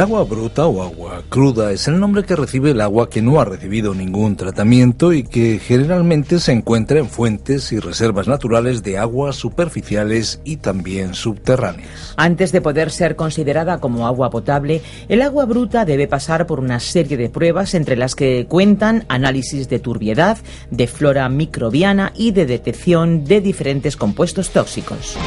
El agua bruta o agua cruda es el nombre que recibe el agua que no ha recibido ningún tratamiento y que generalmente se encuentra en fuentes y reservas naturales de aguas superficiales y también subterráneas. Antes de poder ser considerada como agua potable, el agua bruta debe pasar por una serie de pruebas entre las que cuentan análisis de turbiedad, de flora microbiana y de detección de diferentes compuestos tóxicos.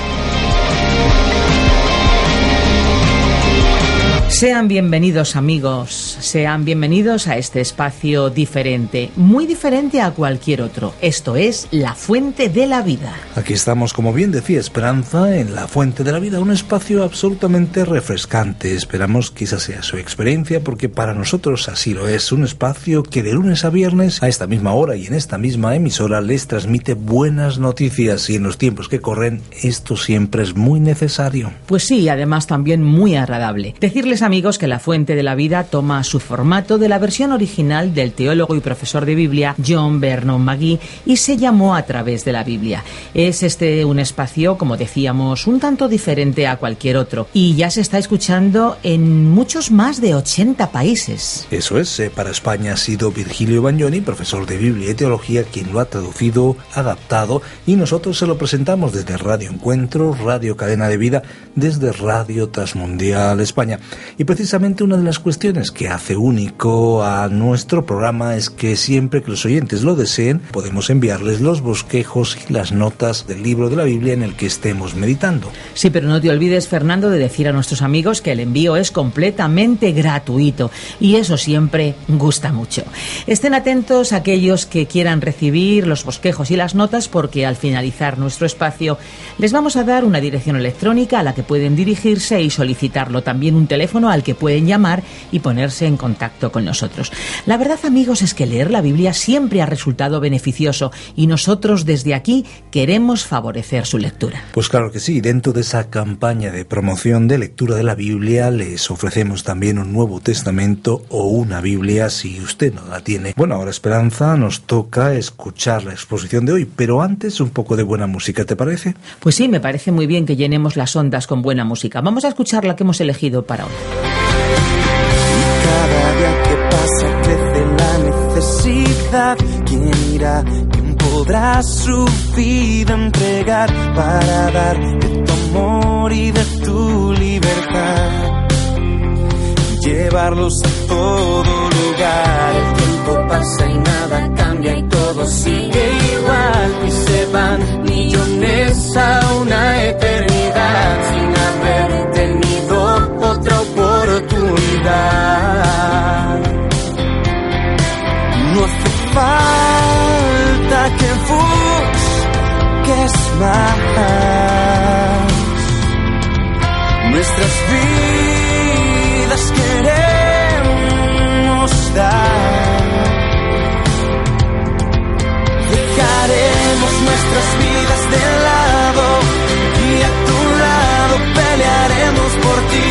Sean bienvenidos amigos, sean bienvenidos a este espacio diferente, muy diferente a cualquier otro. Esto es La Fuente de la Vida. Aquí estamos, como bien decía Esperanza, en La Fuente de la Vida, un espacio absolutamente refrescante. Esperamos que esa sea su experiencia porque para nosotros así lo es. Un espacio que de lunes a viernes, a esta misma hora y en esta misma emisora, les transmite buenas noticias y en los tiempos que corren esto siempre es muy necesario. Pues sí, además también muy agradable. Decirles amigos que La Fuente de la Vida toma su formato de la versión original del teólogo y profesor de Biblia John Vernon McGee y se llamó A través de la Biblia. Es este un espacio, como decíamos, un tanto diferente a cualquier otro y ya se está escuchando en muchos más de 80 países. Eso es, eh, para España ha sido Virgilio Bagnoni, profesor de Biblia y Teología, quien lo ha traducido, adaptado y nosotros se lo presentamos desde Radio Encuentro, Radio Cadena de Vida, desde Radio Transmundial España. Y precisamente una de las cuestiones que hace único a nuestro programa es que siempre que los oyentes lo deseen, podemos enviarles los bosquejos y las notas del libro de la Biblia en el que estemos meditando. Sí, pero no te olvides, Fernando, de decir a nuestros amigos que el envío es completamente gratuito y eso siempre gusta mucho. Estén atentos a aquellos que quieran recibir los bosquejos y las notas porque al finalizar nuestro espacio les vamos a dar una dirección electrónica a la que pueden dirigirse y solicitarlo. También un teléfono al que pueden llamar y ponerse en contacto con nosotros. La verdad, amigos, es que leer la Biblia siempre ha resultado beneficioso y nosotros desde aquí queremos favorecer su lectura. Pues claro que sí, dentro de esa campaña de promoción de lectura de la Biblia les ofrecemos también un Nuevo Testamento o una Biblia si usted no la tiene. Bueno, ahora Esperanza nos toca escuchar la exposición de hoy, pero antes un poco de buena música, ¿te parece? Pues sí, me parece muy bien que llenemos las ondas con buena música. Vamos a escuchar la que hemos elegido para hoy. Necesidad. ¿Quién irá? ¿Quién podrá su vida entregar para dar de tu amor y de tu libertad? Llevarlos a todo lugar. El tiempo pasa y nada cambia y todo sigue igual. Y se van millones a una eternidad sin haber tenido otra oportunidad. No hace falta que busques más. Nuestras vidas queremos dar. Dejaremos nuestras vidas de lado y a tu lado pelearemos por ti,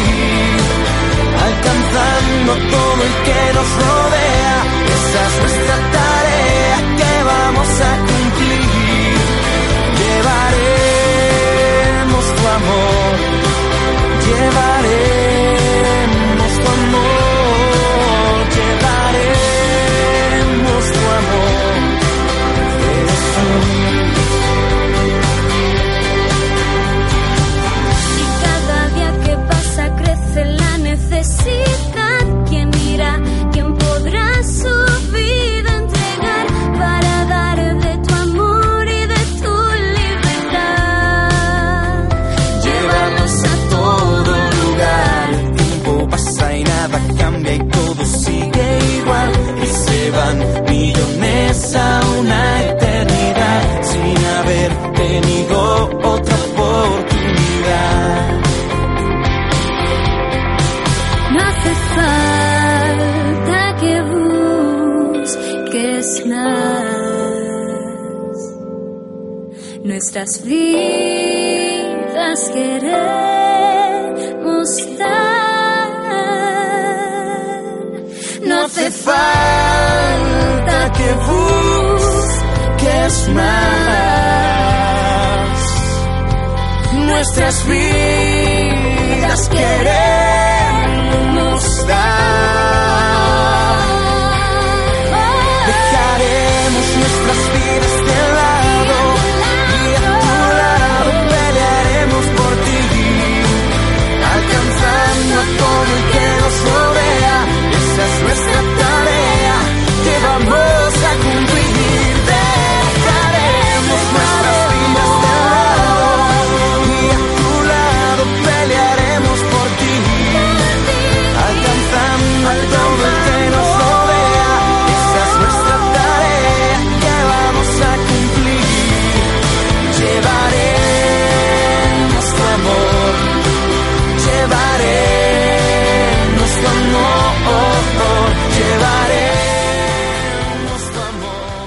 alcanzando todo el que nos rodea. Esa es nuestra tarea llevaremos tu amor, nuestras vidas queremos dar. No hace falta que busques más. Nuestras vidas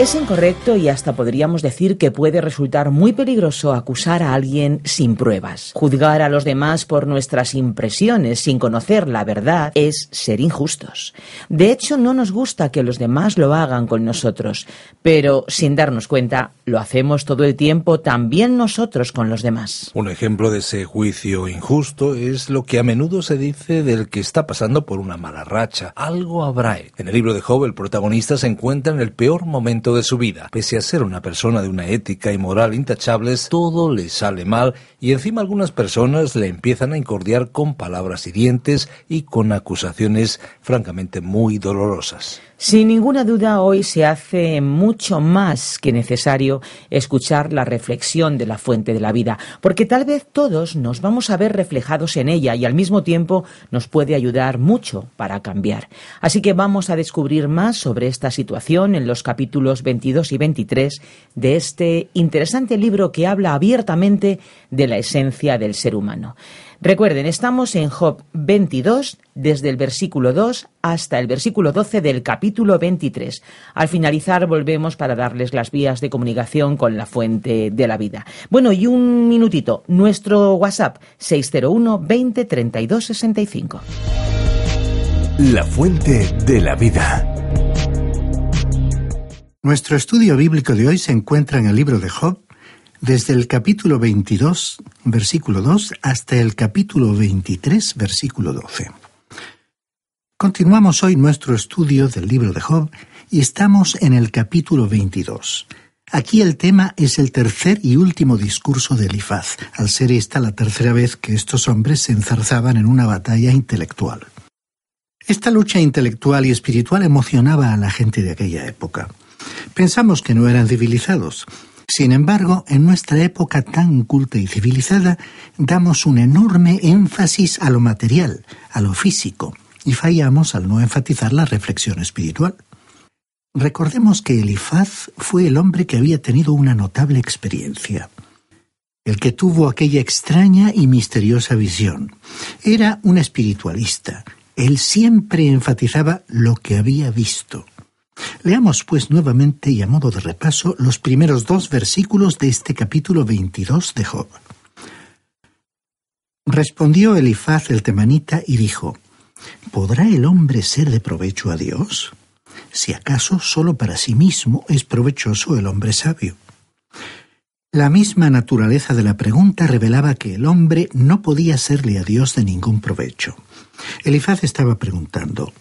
Es incorrecto y hasta podríamos decir que puede resultar muy peligroso acusar a alguien sin pruebas. Juzgar a los demás por nuestras impresiones sin conocer la verdad es ser injustos. De hecho, no nos gusta que los demás lo hagan con nosotros, pero sin darnos cuenta, lo hacemos todo el tiempo también nosotros con los demás. Un ejemplo de ese juicio injusto es lo que a menudo se dice del que está pasando por una mala racha. Algo habrá. En el libro de Job, el protagonista se encuentra en el peor momento de su vida. Pese a ser una persona de una ética y moral intachables, todo le sale mal y encima algunas personas le empiezan a incordiar con palabras hirientes y con acusaciones francamente muy dolorosas. Sin ninguna duda, hoy se hace mucho más que necesario escuchar la reflexión de la fuente de la vida, porque tal vez todos nos vamos a ver reflejados en ella y al mismo tiempo nos puede ayudar mucho para cambiar. Así que vamos a descubrir más sobre esta situación en los capítulos 22 y 23 de este interesante libro que habla abiertamente de la esencia del ser humano. Recuerden, estamos en Job 22, desde el versículo 2 hasta el versículo 12 del capítulo 23. Al finalizar volvemos para darles las vías de comunicación con la fuente de la vida. Bueno, y un minutito, nuestro WhatsApp 601 20 32 65. La fuente de la vida. Nuestro estudio bíblico de hoy se encuentra en el libro de Job, desde el capítulo 22, versículo 2, hasta el capítulo 23, versículo 12. Continuamos hoy nuestro estudio del libro de Job y estamos en el capítulo 22. Aquí el tema es el tercer y último discurso de Elifaz, al ser esta la tercera vez que estos hombres se enzarzaban en una batalla intelectual. Esta lucha intelectual y espiritual emocionaba a la gente de aquella época. Pensamos que no eran civilizados. Sin embargo, en nuestra época tan culta y civilizada, damos un enorme énfasis a lo material, a lo físico, y fallamos al no enfatizar la reflexión espiritual. Recordemos que Elifaz fue el hombre que había tenido una notable experiencia, el que tuvo aquella extraña y misteriosa visión. Era un espiritualista. Él siempre enfatizaba lo que había visto. Leamos pues nuevamente y a modo de repaso los primeros dos versículos de este capítulo 22 de Job. Respondió Elifaz el temanita y dijo, ¿Podrá el hombre ser de provecho a Dios? Si acaso solo para sí mismo es provechoso el hombre sabio. La misma naturaleza de la pregunta revelaba que el hombre no podía serle a Dios de ningún provecho. Elifaz estaba preguntando,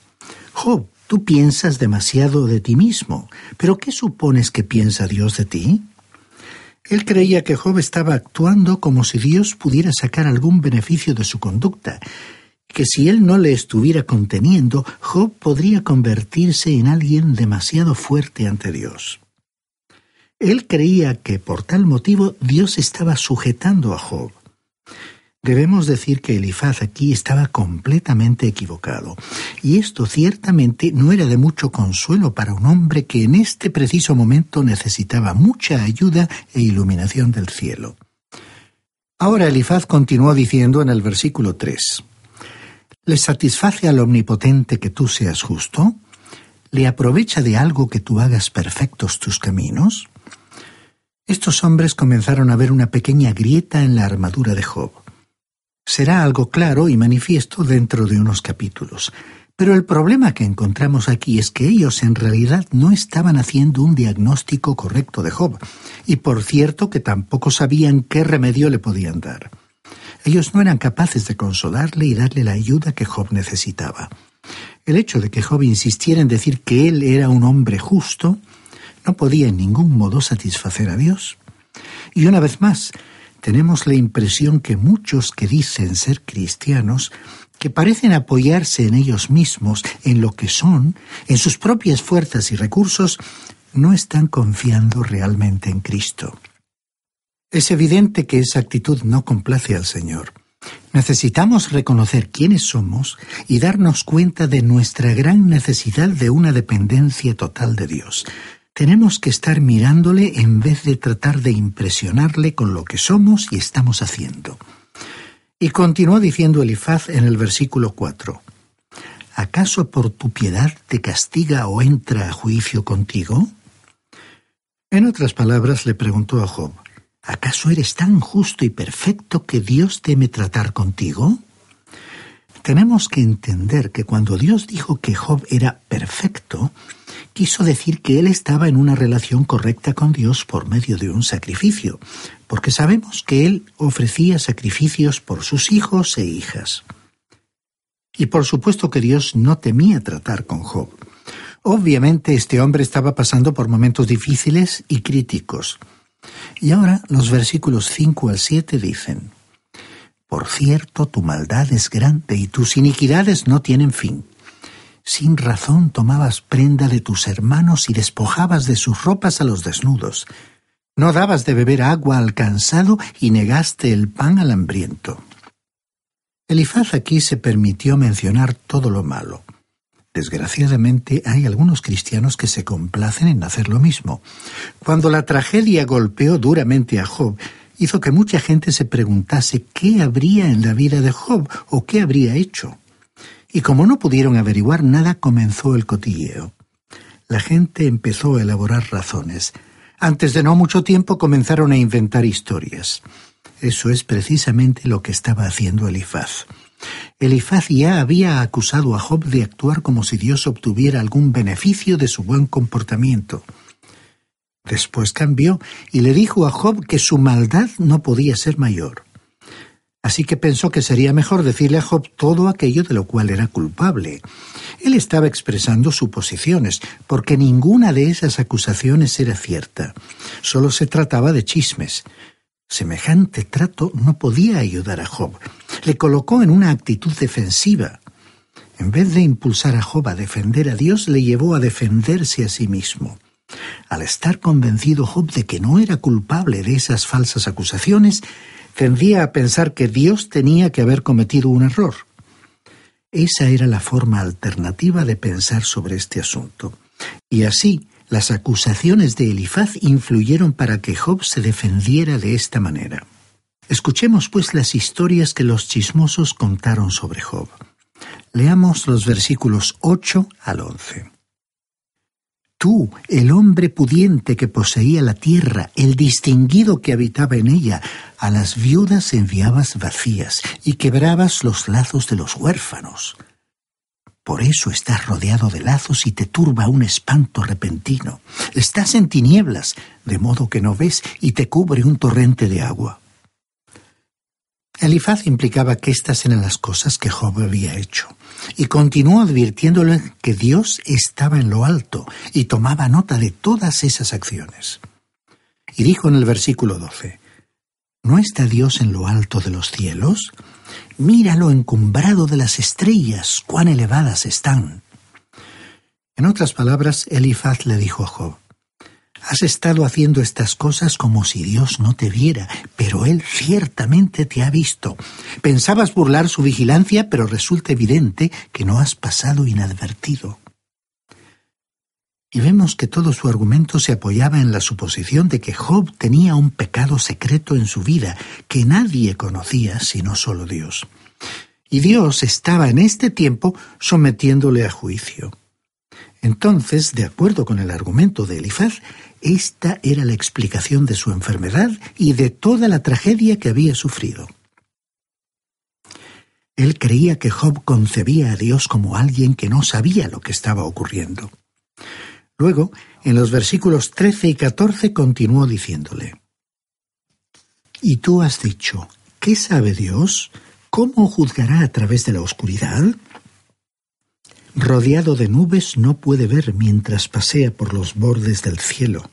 Job, tú piensas demasiado de ti mismo, pero ¿qué supones que piensa Dios de ti? Él creía que Job estaba actuando como si Dios pudiera sacar algún beneficio de su conducta, que si él no le estuviera conteniendo, Job podría convertirse en alguien demasiado fuerte ante Dios. Él creía que por tal motivo Dios estaba sujetando a Job. Debemos decir que Elifaz aquí estaba completamente equivocado, y esto ciertamente no era de mucho consuelo para un hombre que en este preciso momento necesitaba mucha ayuda e iluminación del cielo. Ahora Elifaz continuó diciendo en el versículo 3, ¿Le satisface al Omnipotente que tú seas justo? ¿Le aprovecha de algo que tú hagas perfectos tus caminos? Estos hombres comenzaron a ver una pequeña grieta en la armadura de Job. Será algo claro y manifiesto dentro de unos capítulos. Pero el problema que encontramos aquí es que ellos en realidad no estaban haciendo un diagnóstico correcto de Job, y por cierto que tampoco sabían qué remedio le podían dar. Ellos no eran capaces de consolarle y darle la ayuda que Job necesitaba. El hecho de que Job insistiera en decir que él era un hombre justo no podía en ningún modo satisfacer a Dios. Y una vez más, tenemos la impresión que muchos que dicen ser cristianos que parecen apoyarse en ellos mismos, en lo que son, en sus propias fuerzas y recursos, no están confiando realmente en Cristo. Es evidente que esa actitud no complace al Señor. Necesitamos reconocer quiénes somos y darnos cuenta de nuestra gran necesidad de una dependencia total de Dios. Tenemos que estar mirándole en vez de tratar de impresionarle con lo que somos y estamos haciendo. Y continuó diciendo Elifaz en el versículo 4. ¿Acaso por tu piedad te castiga o entra a juicio contigo? En otras palabras le preguntó a Job, ¿acaso eres tan justo y perfecto que Dios teme tratar contigo? Tenemos que entender que cuando Dios dijo que Job era perfecto, quiso decir que él estaba en una relación correcta con Dios por medio de un sacrificio, porque sabemos que él ofrecía sacrificios por sus hijos e hijas. Y por supuesto que Dios no temía tratar con Job. Obviamente este hombre estaba pasando por momentos difíciles y críticos. Y ahora los versículos 5 al 7 dicen, Por cierto, tu maldad es grande y tus iniquidades no tienen fin sin razón tomabas prenda de tus hermanos y despojabas de sus ropas a los desnudos. No dabas de beber agua al cansado y negaste el pan al hambriento. Elifaz aquí se permitió mencionar todo lo malo. Desgraciadamente hay algunos cristianos que se complacen en hacer lo mismo. Cuando la tragedia golpeó duramente a Job, hizo que mucha gente se preguntase qué habría en la vida de Job o qué habría hecho. Y como no pudieron averiguar nada, comenzó el cotilleo. La gente empezó a elaborar razones. Antes de no mucho tiempo comenzaron a inventar historias. Eso es precisamente lo que estaba haciendo Elifaz. Elifaz ya había acusado a Job de actuar como si Dios obtuviera algún beneficio de su buen comportamiento. Después cambió y le dijo a Job que su maldad no podía ser mayor. Así que pensó que sería mejor decirle a Job todo aquello de lo cual era culpable. Él estaba expresando suposiciones, porque ninguna de esas acusaciones era cierta. Solo se trataba de chismes. Semejante trato no podía ayudar a Job. Le colocó en una actitud defensiva. En vez de impulsar a Job a defender a Dios, le llevó a defenderse a sí mismo. Al estar convencido Job de que no era culpable de esas falsas acusaciones, tendía a pensar que Dios tenía que haber cometido un error. Esa era la forma alternativa de pensar sobre este asunto. Y así, las acusaciones de Elifaz influyeron para que Job se defendiera de esta manera. Escuchemos pues las historias que los chismosos contaron sobre Job. Leamos los versículos 8 al 11. Tú, el hombre pudiente que poseía la tierra, el distinguido que habitaba en ella, a las viudas enviabas vacías y quebrabas los lazos de los huérfanos. Por eso estás rodeado de lazos y te turba un espanto repentino. Estás en tinieblas, de modo que no ves y te cubre un torrente de agua. Elifaz implicaba que estas eran las cosas que Job había hecho, y continuó advirtiéndole que Dios estaba en lo alto y tomaba nota de todas esas acciones. Y dijo en el versículo 12, ¿No está Dios en lo alto de los cielos? Míralo encumbrado de las estrellas, cuán elevadas están. En otras palabras, Elifaz le dijo a Job, Has estado haciendo estas cosas como si Dios no te viera, pero Él ciertamente te ha visto. Pensabas burlar su vigilancia, pero resulta evidente que no has pasado inadvertido. Y vemos que todo su argumento se apoyaba en la suposición de que Job tenía un pecado secreto en su vida que nadie conocía sino solo Dios. Y Dios estaba en este tiempo sometiéndole a juicio. Entonces, de acuerdo con el argumento de Elifaz, Esta era la explicación de su enfermedad y de toda la tragedia que había sufrido. Él creía que Job concebía a Dios como alguien que no sabía lo que estaba ocurriendo. Luego, en los versículos 13 y 14 continuó diciéndole, Y tú has dicho, ¿qué sabe Dios? ¿Cómo juzgará a través de la oscuridad? Rodeado de nubes no puede ver mientras pasea por los bordes del cielo.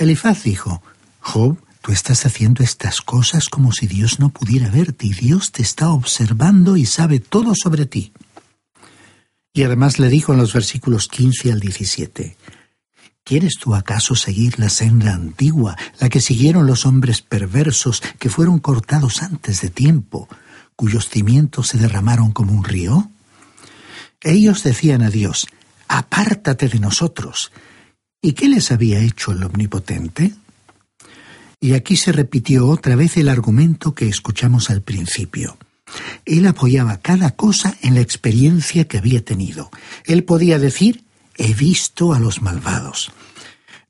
Elifaz dijo, Job, tú estás haciendo estas cosas como si Dios no pudiera verte y Dios te está observando y sabe todo sobre ti. Y además le dijo en los versículos 15 al 17, ¿Quieres tú acaso seguir la senda antigua, la que siguieron los hombres perversos que fueron cortados antes de tiempo, cuyos cimientos se derramaron como un río? Ellos decían a Dios, Apártate de nosotros. ¿Y qué les había hecho el Omnipotente? Y aquí se repitió otra vez el argumento que escuchamos al principio. Él apoyaba cada cosa en la experiencia que había tenido. Él podía decir, he visto a los malvados.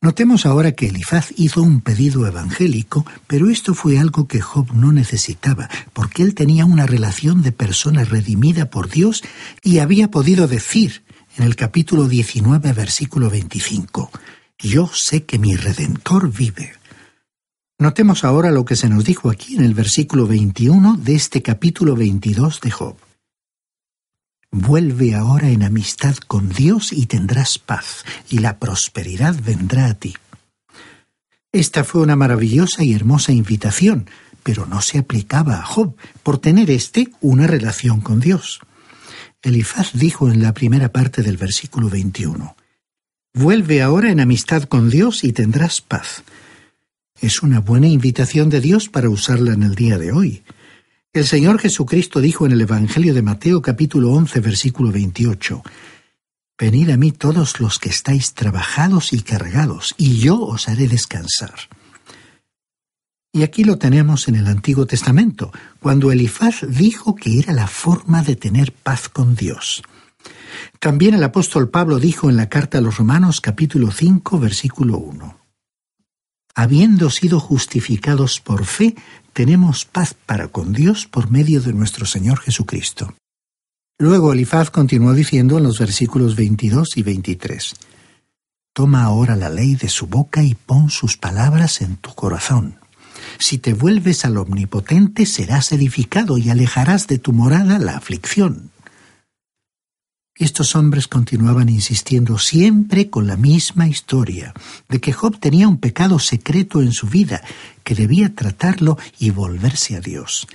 Notemos ahora que Elifaz hizo un pedido evangélico, pero esto fue algo que Job no necesitaba, porque él tenía una relación de persona redimida por Dios y había podido decir en el capítulo 19, versículo 25, Yo sé que mi Redentor vive. Notemos ahora lo que se nos dijo aquí en el versículo 21 de este capítulo 22 de Job. Vuelve ahora en amistad con Dios y tendrás paz, y la prosperidad vendrá a ti. Esta fue una maravillosa y hermosa invitación, pero no se aplicaba a Job, por tener éste una relación con Dios. Elifaz dijo en la primera parte del versículo 21, Vuelve ahora en amistad con Dios y tendrás paz. Es una buena invitación de Dios para usarla en el día de hoy. El Señor Jesucristo dijo en el Evangelio de Mateo capítulo 11 versículo 28, Venid a mí todos los que estáis trabajados y cargados, y yo os haré descansar. Y aquí lo tenemos en el Antiguo Testamento, cuando Elifaz dijo que era la forma de tener paz con Dios. También el apóstol Pablo dijo en la carta a los Romanos capítulo 5 versículo 1 habiendo sido justificados por fe, tenemos paz para con Dios por medio de nuestro Señor Jesucristo. Luego Elifaz continuó diciendo en los versículos 22 y 23, Toma ahora la ley de su boca y pon sus palabras en tu corazón. Si te vuelves al Omnipotente serás edificado y alejarás de tu morada la aflicción. Estos hombres continuaban insistiendo siempre con la misma historia, de que Job tenía un pecado secreto en su vida, que debía tratarlo y volverse a Dios.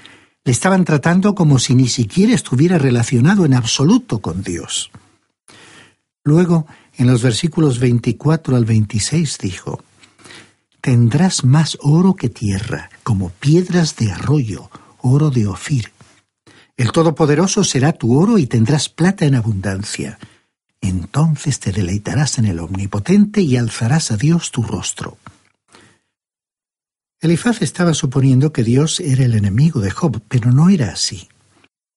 Le estaban tratando como si ni siquiera estuviera relacionado en absoluto con Dios. Luego, en los versículos 24 al 26 dijo, Tendrás más oro que tierra, como piedras de arroyo, oro de Ofir el Todopoderoso será tu oro y tendrás plata en abundancia. Entonces te deleitarás en el Omnipotente y alzarás a Dios tu rostro. Elifaz estaba suponiendo que Dios era el enemigo de Job, pero no era así.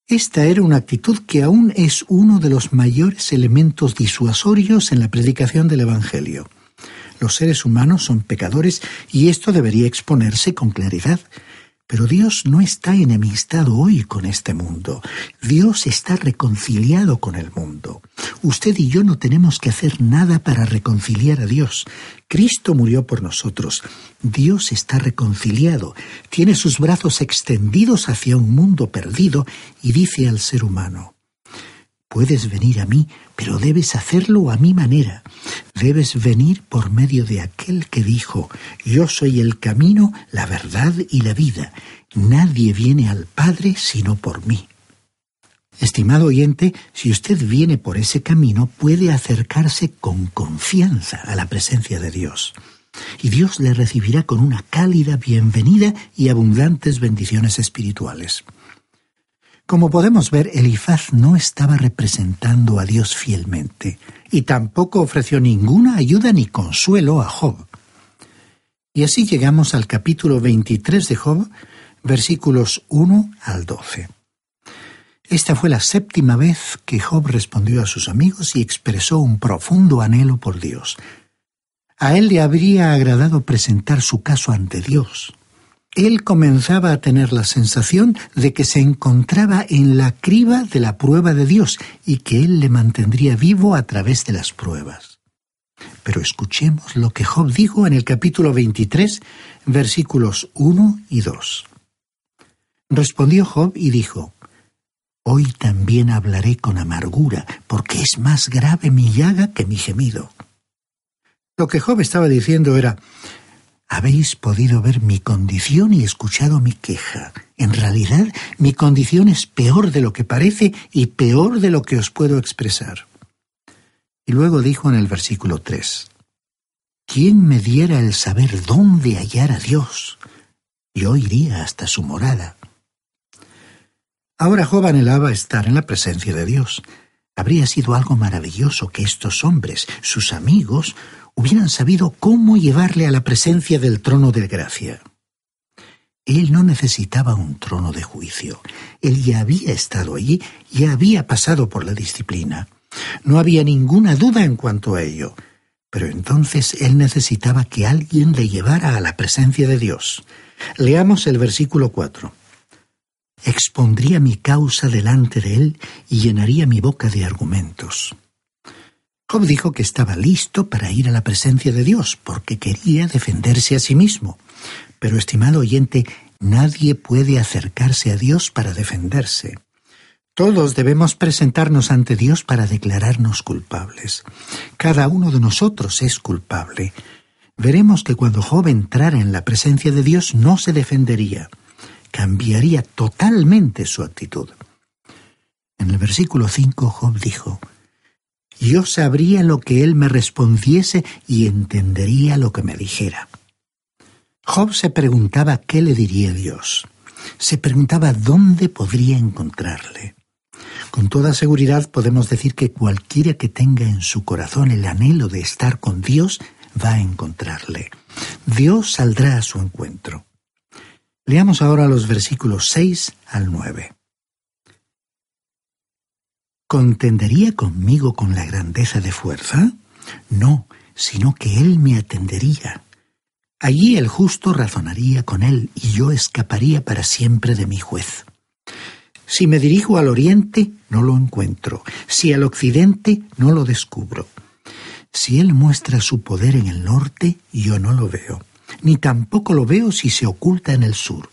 Esta era una actitud que aún es uno de los mayores elementos disuasorios en la predicación del Evangelio. Los seres humanos son pecadores y esto debería exponerse con claridad. Pero Dios no está enemistado hoy con este mundo. Dios está reconciliado con el mundo. Usted y yo no tenemos que hacer nada para reconciliar a Dios. Cristo murió por nosotros. Dios está reconciliado. Tiene sus brazos extendidos hacia un mundo perdido y dice al ser humano, Puedes venir a mí, pero debes hacerlo a mi manera. Debes venir por medio de aquel que dijo, Yo soy el camino, la verdad y la vida. Nadie viene al Padre sino por mí. Estimado oyente, si usted viene por ese camino, puede acercarse con confianza a la presencia de Dios. Y Dios le recibirá con una cálida bienvenida y abundantes bendiciones espirituales. Como podemos ver, Elifaz no estaba representando a Dios fielmente, y tampoco ofreció ninguna ayuda ni consuelo a Job. Y así llegamos al capítulo 23 de Job, versículos 1 al 12. Esta fue la séptima vez que Job respondió a sus amigos y expresó un profundo anhelo por Dios. A él le habría agradado presentar su caso ante Dios. Él comenzaba a tener la sensación de que se encontraba en la criba de la prueba de Dios y que Él le mantendría vivo a través de las pruebas. Pero escuchemos lo que Job dijo en el capítulo 23, versículos 1 y 2. Respondió Job y dijo, Hoy también hablaré con amargura, porque es más grave mi llaga que mi gemido. Lo que Job estaba diciendo era, habéis podido ver mi condición y escuchado mi queja. En realidad, mi condición es peor de lo que parece y peor de lo que os puedo expresar. Y luego dijo en el versículo 3, ¿quién me diera el saber dónde hallar a Dios? Yo iría hasta su morada. Ahora Job anhelaba estar en la presencia de Dios. Habría sido algo maravilloso que estos hombres, sus amigos, hubieran sabido cómo llevarle a la presencia del trono de gracia. Él no necesitaba un trono de juicio. Él ya había estado allí, ya había pasado por la disciplina. No había ninguna duda en cuanto a ello. Pero entonces él necesitaba que alguien le llevara a la presencia de Dios. Leamos el versículo 4. Expondría mi causa delante de él y llenaría mi boca de argumentos. Job dijo que estaba listo para ir a la presencia de Dios, porque quería defenderse a sí mismo. Pero, estimado oyente, nadie puede acercarse a Dios para defenderse. Todos debemos presentarnos ante Dios para declararnos culpables. Cada uno de nosotros es culpable. Veremos que cuando Job entrara en la presencia de Dios no se defendería, cambiaría totalmente su actitud. En el versículo 5 Job dijo, yo sabría lo que él me respondiese y entendería lo que me dijera. Job se preguntaba qué le diría Dios. Se preguntaba dónde podría encontrarle. Con toda seguridad podemos decir que cualquiera que tenga en su corazón el anhelo de estar con Dios va a encontrarle. Dios saldrá a su encuentro. Leamos ahora los versículos 6 al 9. ¿Contendería conmigo con la grandeza de fuerza? No, sino que él me atendería. Allí el justo razonaría con él y yo escaparía para siempre de mi juez. Si me dirijo al oriente, no lo encuentro. Si al occidente, no lo descubro. Si él muestra su poder en el norte, yo no lo veo. Ni tampoco lo veo si se oculta en el sur.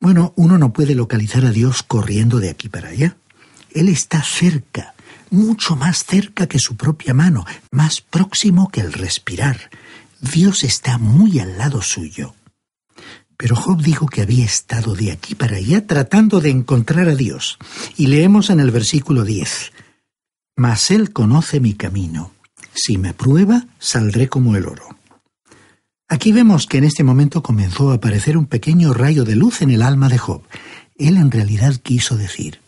Bueno, uno no puede localizar a Dios corriendo de aquí para allá. Él está cerca, mucho más cerca que su propia mano, más próximo que el respirar. Dios está muy al lado suyo. Pero Job dijo que había estado de aquí para allá tratando de encontrar a Dios. Y leemos en el versículo 10. Mas Él conoce mi camino. Si me prueba, saldré como el oro. Aquí vemos que en este momento comenzó a aparecer un pequeño rayo de luz en el alma de Job. Él en realidad quiso decir,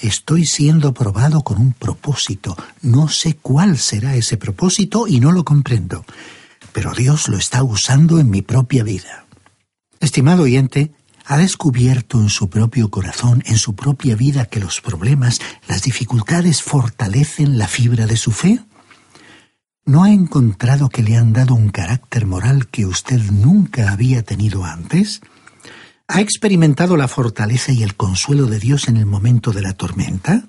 Estoy siendo probado con un propósito. No sé cuál será ese propósito y no lo comprendo. Pero Dios lo está usando en mi propia vida. Estimado oyente, ¿ha descubierto en su propio corazón, en su propia vida, que los problemas, las dificultades fortalecen la fibra de su fe? ¿No ha encontrado que le han dado un carácter moral que usted nunca había tenido antes? ¿Ha experimentado la fortaleza y el consuelo de Dios en el momento de la tormenta?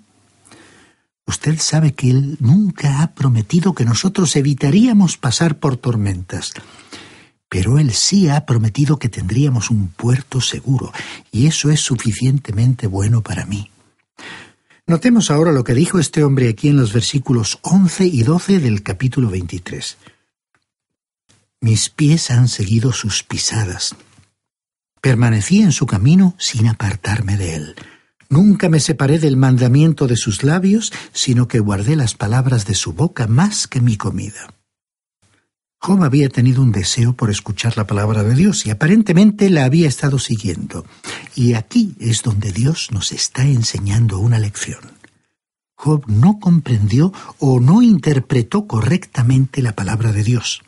Usted sabe que Él nunca ha prometido que nosotros evitaríamos pasar por tormentas, pero Él sí ha prometido que tendríamos un puerto seguro, y eso es suficientemente bueno para mí. Notemos ahora lo que dijo este hombre aquí en los versículos 11 y 12 del capítulo 23. Mis pies han seguido sus pisadas Permanecí en su camino sin apartarme de él. Nunca me separé del mandamiento de sus labios, sino que guardé las palabras de su boca más que mi comida. Job había tenido un deseo por escuchar la palabra de Dios y aparentemente la había estado siguiendo. Y aquí es donde Dios nos está enseñando una lección. Job no comprendió o no interpretó correctamente la palabra de Dios.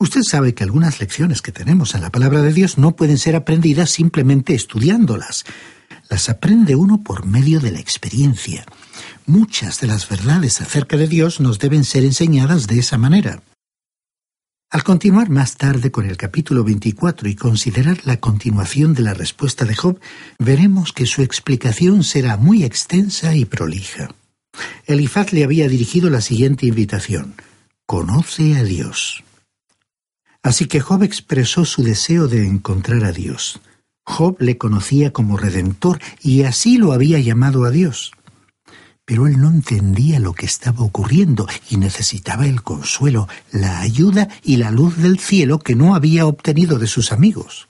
Usted sabe que algunas lecciones que tenemos en la palabra de Dios no pueden ser aprendidas simplemente estudiándolas. Las aprende uno por medio de la experiencia. Muchas de las verdades acerca de Dios nos deben ser enseñadas de esa manera. Al continuar más tarde con el capítulo 24 y considerar la continuación de la respuesta de Job, veremos que su explicación será muy extensa y prolija. Elifaz le había dirigido la siguiente invitación. Conoce a Dios. Así que Job expresó su deseo de encontrar a Dios. Job le conocía como redentor y así lo había llamado a Dios pero él no entendía lo que estaba ocurriendo y necesitaba el consuelo, la ayuda y la luz del cielo que no había obtenido de sus amigos.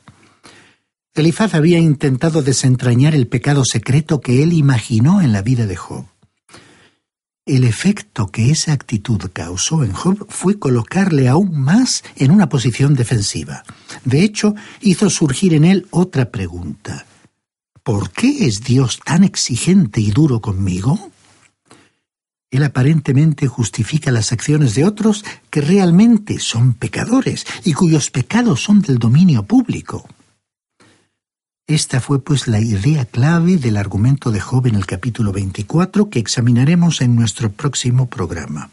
Elifaz había intentado desentrañar el pecado secreto que él imaginó en la vida de Job. El efecto que esa actitud causó en Job fue colocarle aún más en una posición defensiva. De hecho, hizo surgir en él otra pregunta. ¿Por qué es Dios tan exigente y duro conmigo? Él aparentemente justifica las acciones de otros que realmente son pecadores y cuyos pecados son del dominio público. Esta fue pues la idea clave del argumento de Job en el capítulo 24 que examinaremos en nuestro próximo programa.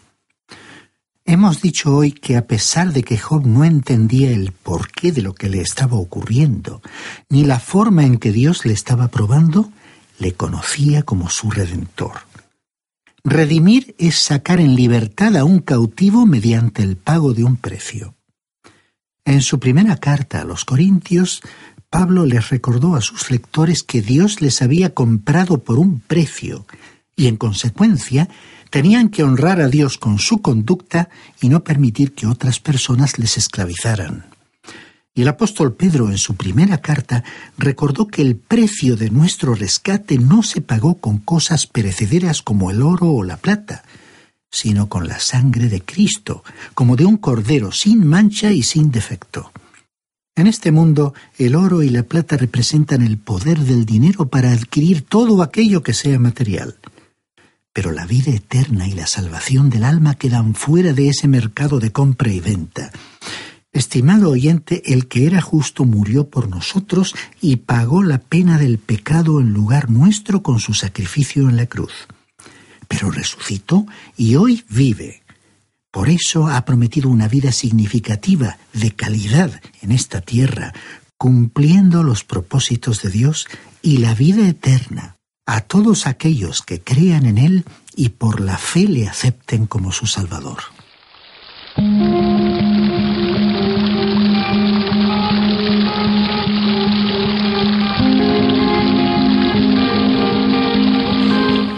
Hemos dicho hoy que a pesar de que Job no entendía el porqué de lo que le estaba ocurriendo, ni la forma en que Dios le estaba probando, le conocía como su redentor. Redimir es sacar en libertad a un cautivo mediante el pago de un precio. En su primera carta a los Corintios, Pablo les recordó a sus lectores que Dios les había comprado por un precio y, en consecuencia, tenían que honrar a Dios con su conducta y no permitir que otras personas les esclavizaran. Y el apóstol Pedro en su primera carta recordó que el precio de nuestro rescate no se pagó con cosas perecederas como el oro o la plata, sino con la sangre de Cristo, como de un cordero sin mancha y sin defecto. En este mundo, el oro y la plata representan el poder del dinero para adquirir todo aquello que sea material. Pero la vida eterna y la salvación del alma quedan fuera de ese mercado de compra y venta. Estimado oyente, el que era justo murió por nosotros y pagó la pena del pecado en lugar nuestro con su sacrificio en la cruz. Pero resucitó y hoy vive. Por eso ha prometido una vida significativa, de calidad, en esta tierra, cumpliendo los propósitos de Dios y la vida eterna a todos aquellos que crean en Él y por la fe le acepten como su Salvador.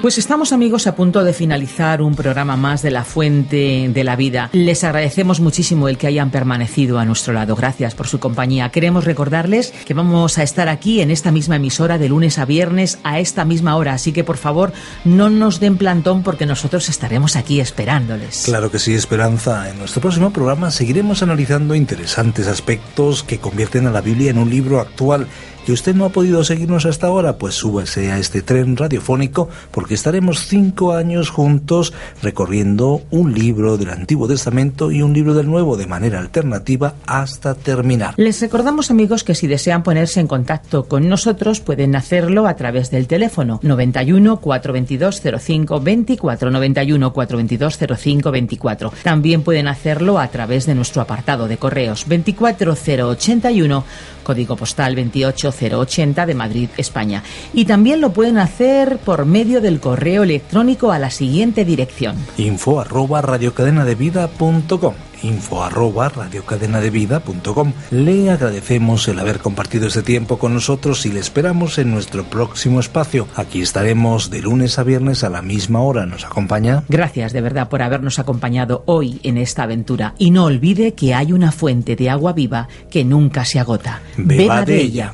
Pues estamos amigos a punto de finalizar un programa más de la Fuente de la Vida. Les agradecemos muchísimo el que hayan permanecido a nuestro lado. Gracias por su compañía. Queremos recordarles que vamos a estar aquí en esta misma emisora de lunes a viernes a esta misma hora. Así que por favor no nos den plantón porque nosotros estaremos aquí esperándoles. Claro que sí, Esperanza. En nuestro próximo programa seguiremos analizando interesantes aspectos que convierten a la Biblia en un libro actual que usted no ha podido seguirnos hasta ahora, pues súbase a este tren radiofónico porque estaremos cinco años juntos recorriendo un libro del Antiguo Testamento y un libro del Nuevo de manera alternativa hasta terminar. Les recordamos amigos que si desean ponerse en contacto con nosotros pueden hacerlo a través del teléfono 91 422 05 24 91 422 05 24. También pueden hacerlo a través de nuestro apartado de correos 24081 código postal 28 080 de Madrid, España. Y también lo pueden hacer por medio del correo electrónico a la siguiente dirección. Info arroba radiocadenadevida.com info arroba radiocadenadevida.com. Le agradecemos el haber compartido este tiempo con nosotros y le esperamos en nuestro próximo espacio. Aquí estaremos de lunes a viernes a la misma hora. ¿Nos acompaña? Gracias de verdad por habernos acompañado hoy en esta aventura. Y no olvide que hay una fuente de agua viva que nunca se agota. Beba, de ella.